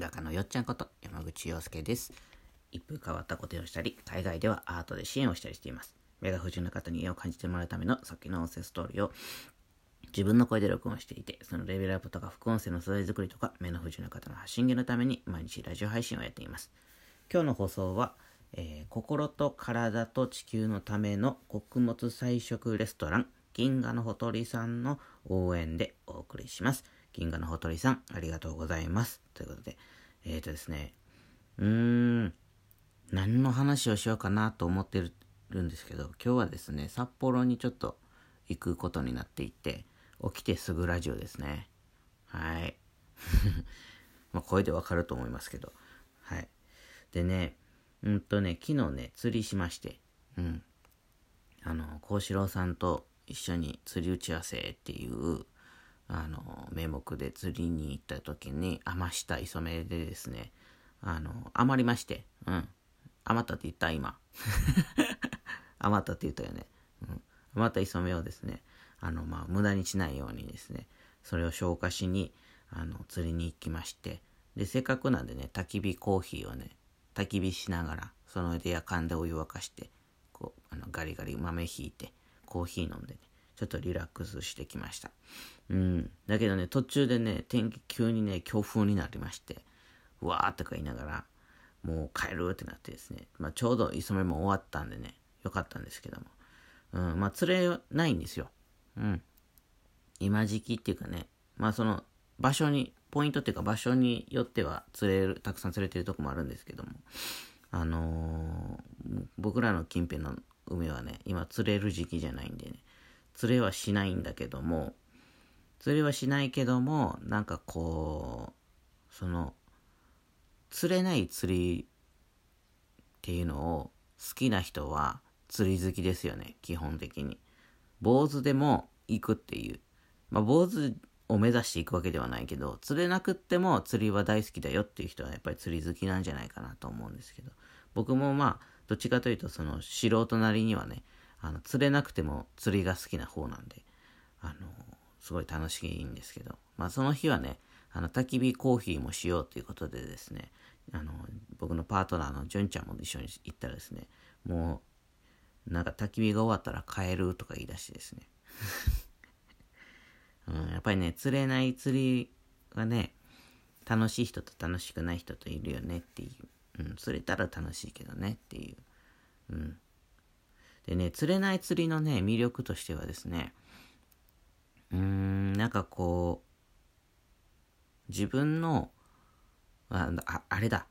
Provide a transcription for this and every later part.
画家のよっちゃんこと山口洋介です。一風変わったことをしたり、海外ではアートで支援をしたりしています。目が不自由な方に絵を感じてもらうためのさっきの音声ストーリーを自分の声で録音していて、そのレベルアップとか副音声の素材作りとか、目の不自由な方の発信源のために毎日ラジオ配信をやっています。今日の放送は、えー心と体と地球のための穀物菜食レストラン、銀河のほとりさんの応援でお送りします。銀河のほとりさん、ありがとうございます。ということで、えーとですね、うーん、何の話をしようかなと思ってるんですけど、今日はですね、札幌にちょっと行くことになっていて、起きてすぐラジオですね。はい。まあ声でわかると思いますけど。はい。でね、うんとね、昨日ね、釣りしまして、うん。あの、幸四郎さんと一緒に釣り打ち合わせっていう、あの、名目で釣りに行った時に、余した磯目でですね、あの、余りまして、うん。余ったって言った今。余ったって言ったよね。うん。余った磯目をですね、あの、まあ、無駄にしないようにですね、それを消化しに、あの、釣りに行きまして、で、せっかくなんでね、焚き火コーヒーをね、焚き火しながら、その上でやかんでお湯沸かして、こう、あの、ガリガリ豆ひいて、コーヒー飲んでね、ちょっとリラックスしてきました。うん。だけどね、途中でね、天気急にね、強風になりまして、うわーとか言いながら、もう帰るってなってですね、まあ、ちょうど磯目も終わったんでね、よかったんですけども。うん、まあ、釣れないんですよ。うん。今時期っていうかね、まあその場所に、ポイントっていうか場所によっては釣れる、たくさん釣れてるとこもあるんですけども、あのー僕らの近辺の海はね、今釣れる時期じゃないんでね、釣れはしないんだけども、釣れはしないけども、なんかこう、その、釣れない釣りっていうのを好きな人は釣り好きですよね、基本的に。坊主でも行くっていう。まあ、坊主を目指していくわけではないけど、釣れなくっても釣りは大好きだよっていう人はやっぱり釣り好きなんじゃないかなと思うんですけど、僕もまあ、どっちかというとその素人なりにはね、あの釣れなくても釣りが好きな方なんで、あの、すごい楽しいんですけど、まあその日はね、あの、焚き火コーヒーもしようということでですね、あの、僕のパートナーの純ちゃんも一緒に行ったらですね、もう、なんか焚き火が終わったら帰るとか言い出してですね。うん、やっぱりね、釣れない釣りがね、楽しい人と楽しくない人といるよねっていう。うん、釣れたら楽しいけどねっていう。うん。でね、釣れない釣りのね、魅力としてはですね、うーん、なんかこう、自分の、あ、ああれだ。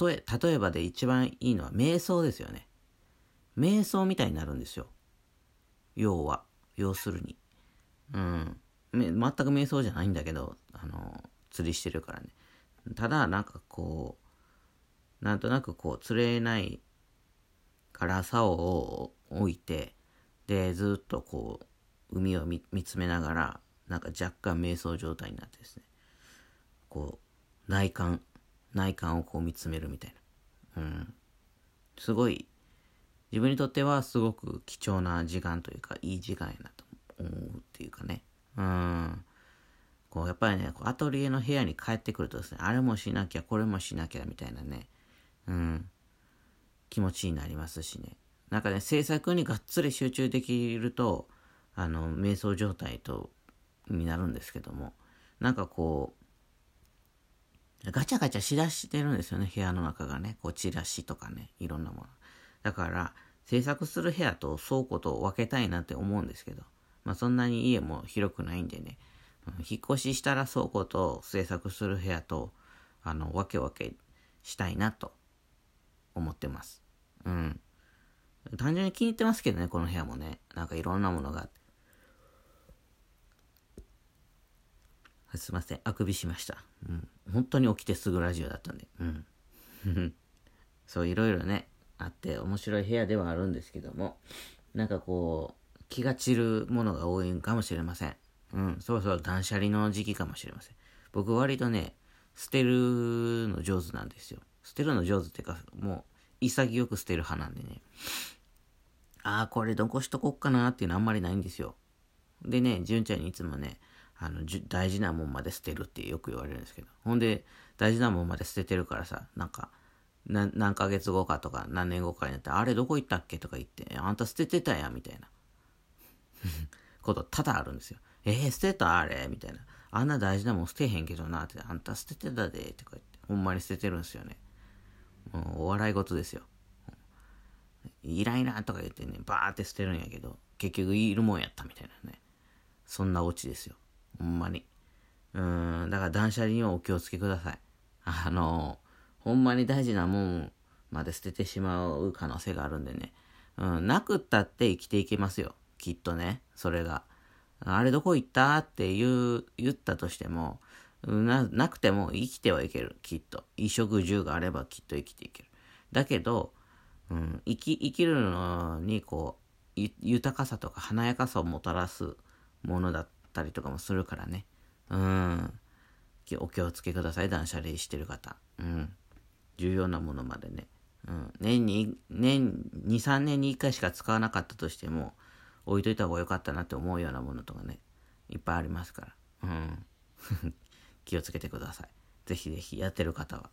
例え、例えばで一番いいのは瞑想ですよね。瞑想みたいになるんですよ。要は、要するに。うん。め全く瞑想じゃないんだけど、あの、釣りしてるからね。ただ、なんかこう、なんとなくこう、釣れないから竿を置いて、で、ずっとこう、海を見つめながら、なんか若干瞑想状態になってですね、こう、内観、内観をこう見つめるみたいな。うん。すごい、自分にとってはすごく貴重な時間というか、いい時間やなと思うっていうかね。うん。こう、やっぱりね、アトリエの部屋に帰ってくるとですね、あれもしなきゃ、これもしなきゃ、みたいなね、うん、気持ちになりますしね。なんかね、制作にがっつり集中できると、あの、瞑想状態と、になるんですけども、なんかこう、ガチャガチャしだしてるんですよね、部屋の中がね。こう、チラシとかね、いろんなもの。だから、制作する部屋と倉庫と分けたいなって思うんですけど、まあそんなに家も広くないんでね、引っ越ししたら倉庫と制作する部屋と、あの、分け分けしたいなと思ってます。うん。単純に気に入ってますけどね、この部屋もね。なんかいろんなものがあって。すいません、あくびしました。うん。本当に起きてすぐラジオだったんで。うん。そう、いろいろね、あって面白い部屋ではあるんですけども、なんかこう、気が散るものが多いんかもしれません。うん、そろそろ断捨離の時期かもしれません。僕割とね、捨てるの上手なんですよ。捨てるの上手っていうか、もう潔く捨てる派なんでね。ああ、これ残しとこっかなっていうのあんまりないんですよ。でね、純ちゃんにいつもね、あの大事なもんまで捨てるってよく言われるんですけど。ほんで大事なもんまで捨ててるからさなんか何ヶ月後かとか何年後かになってあれどこ行ったっけとか言ってあんた捨ててたやんみたいな。こと多々あるんですよ。えー、捨てたあれ？みたいな。あんな大事なもん捨てへんけどなってあんた捨ててたでとか言ってほんまに捨ててるんですよね。もうお笑い事ですよいらいらんとか言ってねバーって捨てるんやけど結局いるもんやったみたいなねそんなオチですよほんまに。うん、だから断捨離にはお気をつけください。あの、ほんまに大事なもんまで捨ててしまう可能性があるんでね。うん、なくったって生きていけますよ。きっとね、それが。あれどこ行ったって言う、言ったとしても、な、なくても生きてはいける。きっと。衣食住があればきっと生きていける。だけど、うん、生き、生きるのに、こう、豊かさとか華やかさをもたらすものだったりとかもするからね。うん。お気をつけください、断捨離してる方。うん。重要なものまでね。うん。年に、年、2、3年に1回しか使わなかったとしても、置いといた方が良かったなって思うようなものとかね、いっぱいありますから。うん。気をつけてください。ぜひぜひやってる方は。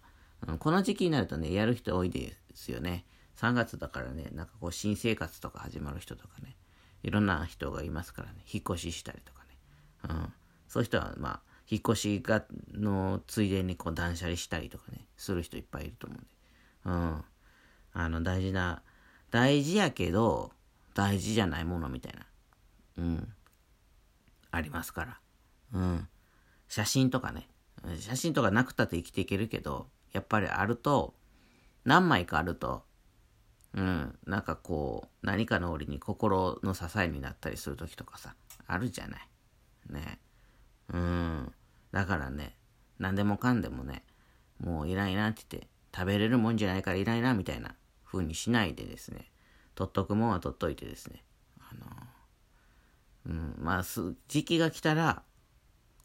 うん、この時期になるとね、やる人多いですよね。3月だからね、なんかこう新生活とか始まる人とかね、いろんな人がいますからね、引っ越ししたりとかね。うん、そういう人は、まあ、引っ越しが、のついでにこう断捨離したりとかね、する人いっぱいいると思うんで。うん。あの、大事な、大事やけど、大事じゃないものみたいな。うん。ありますから。うん。写真とかね。写真とかなくたって生きていけるけど、やっぱりあると、何枚かあると、うん、なんかこう、何かの折に心の支えになったりする時とかさ、あるじゃない。ね。うん。だからね、何でもかんでもね、もういらんいらんって言って、食べれるもんじゃないからいらんいらんみたいな風にしないでですね、取っとくもんは取っといてですね、あの、うん、まあ、時期が来たら、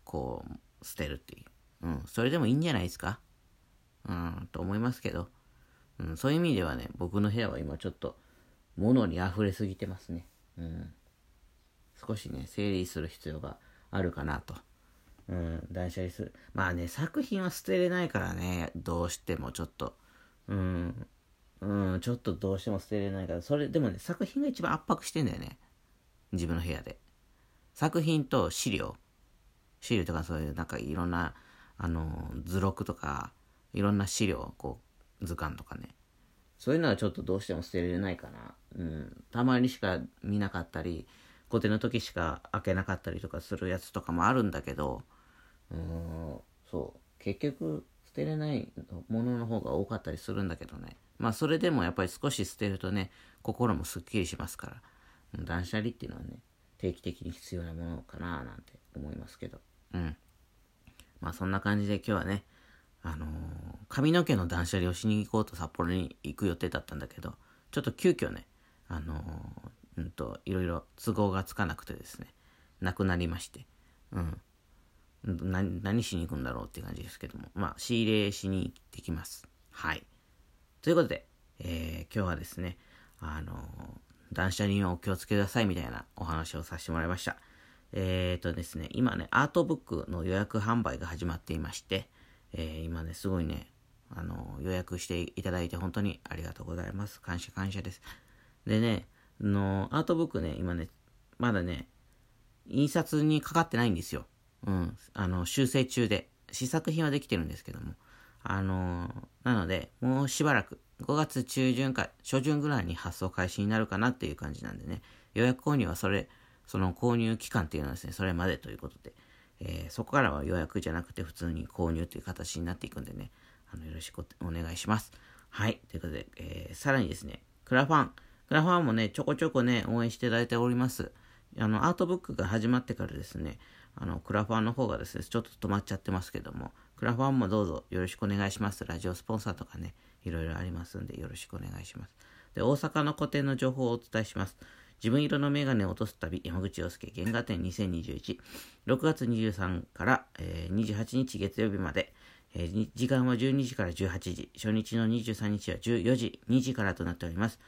こう、捨てるっていう。うん、それでもいいんじゃないですか？うん、と思いますけど、うん、そういう意味ではね、僕の部屋は今ちょっと、物に溢れすぎてますね。うん。少しね、整理する必要があるかなと。うん、断捨離する。まあね、作品は捨てれないからね、どうしてもちょっと。うん、うん、ちょっとどうしても捨てれないから、それ、でもね、作品が一番圧迫してんだよね。自分の部屋で。作品と資料。資料とかそういう、なんかいろんな、あの、図録とか、いろんな資料、こう、図鑑とかね。そういうのはちょっとどうしても捨てれないかな。うん。たまにしか見なかったり、固定の時しか開けなかったりとかするやつとかもあるんだけど、うん、そう。結局、捨てれないものの方が多かったりするんだけどね。まあ、それでもやっぱり少し捨てるとね、心もすっきりしますから、断捨離っていうのはね、定期的に必要なものかななんて思いますけど。うん。まあ、そんな感じで今日はね、あのー、髪の毛の断捨離をしに行こうと札幌に行く予定だったんだけど、ちょっと急遽ね、あのー、うんと、いろいろ都合がつかなくてですね、なくなりまして、うん。何、何しに行くんだろうって感じですけども、まあ、仕入れしに行ってきます。はい。ということで、えー、今日はですね、あのー、断捨離にお気をつけくださいみたいなお話をさせてもらいました。えーとですね、今ね、アートブックの予約販売が始まっていまして、えー、今ね、すごいね、あの予約していただいて本当にありがとうございます。感謝感謝です。でね、の、アートブックね、今ね、まだね、印刷にかかってないんですよ。うん。あの、修正中で。試作品はできてるんですけども。あのなので、もうしばらく、5月中旬か初旬ぐらいに発送開始になるかなっていう感じなんでね、予約購入はそれ、その購入期間っていうのはですね、それまでということで、えー、そこからは予約じゃなくて普通に購入という形になっていくんでね、あの、よろしくお願いします。はい。ということで、えー、さらにですね、クラファン、クラファンもね、ちょこちょこね、応援していただいております。あの、アートブックが始まってからですね、あの、クラファンの方がですね、ちょっと止まっちゃってますけども、クラファンもどうぞよろしくお願いします。ラジオスポンサーとかね、いろいろありますんで、よろしくお願いします。で、大阪の個展の情報をお伝えします。自分色のメガネを落とす旅、山口洋介原画展2021、6月23から、えー、28日月曜日まで、えー、時間は12時から18時、初日の23日は14時、2時からとなっております。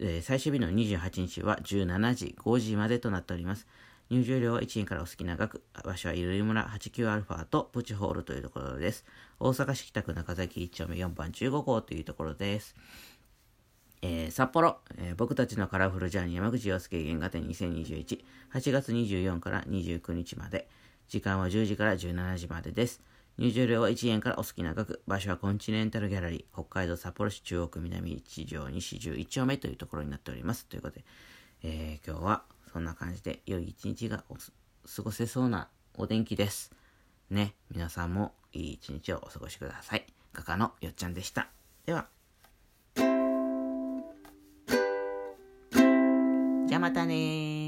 えー、最終日の28日は17時、5時までとなっております。入場料は1円からお好きな額。場所はゆるい村 89α とプチホールというところです。大阪市北区中崎1丁目4番15号というところです。えー、札幌、えー、僕たちのカラフルジャーニー山口洋介原画展2021、8月24から29日まで。時間は10時から17時までです。入場料は1円からお好きな額。場所はコンチネンタルギャラリー、北海道札幌市中央区南一条西11丁目というところになっております。ということで、えー、今日はそんな感じで良い一日が過ごせそうなお天気です。ね、皆さんもいい一日をお過ごしください。画家のよっちゃんでした。では。またね